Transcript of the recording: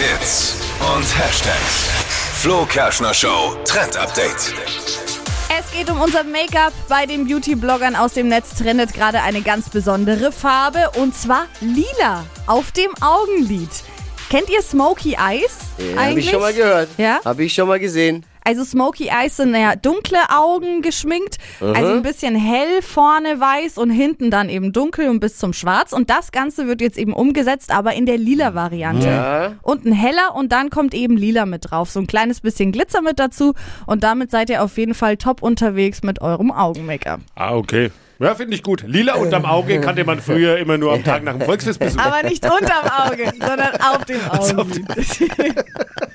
Hits und Hashtags. Flo Kerschner Show Trend Update. Es geht um unser Make-up. Bei den Beauty-Bloggern aus dem Netz trendet gerade eine ganz besondere Farbe und zwar lila auf dem Augenlid. Kennt ihr Smoky Eyes? Ja, Habe ich schon mal gehört. Ja? Habe ich schon mal gesehen. Also Smoky Eyes sind ja dunkle Augen geschminkt, also ein bisschen hell vorne weiß und hinten dann eben dunkel und bis zum Schwarz. Und das Ganze wird jetzt eben umgesetzt, aber in der lila Variante. Ja. Unten heller und dann kommt eben lila mit drauf. So ein kleines bisschen Glitzer mit dazu und damit seid ihr auf jeden Fall top unterwegs mit eurem Augen-Make-up. Ah, okay. Ja, finde ich gut. Lila unterm Auge kannte man früher immer nur am Tag nach dem Volksfest besuchen. Aber nicht unterm Auge, sondern auf dem Augenlid.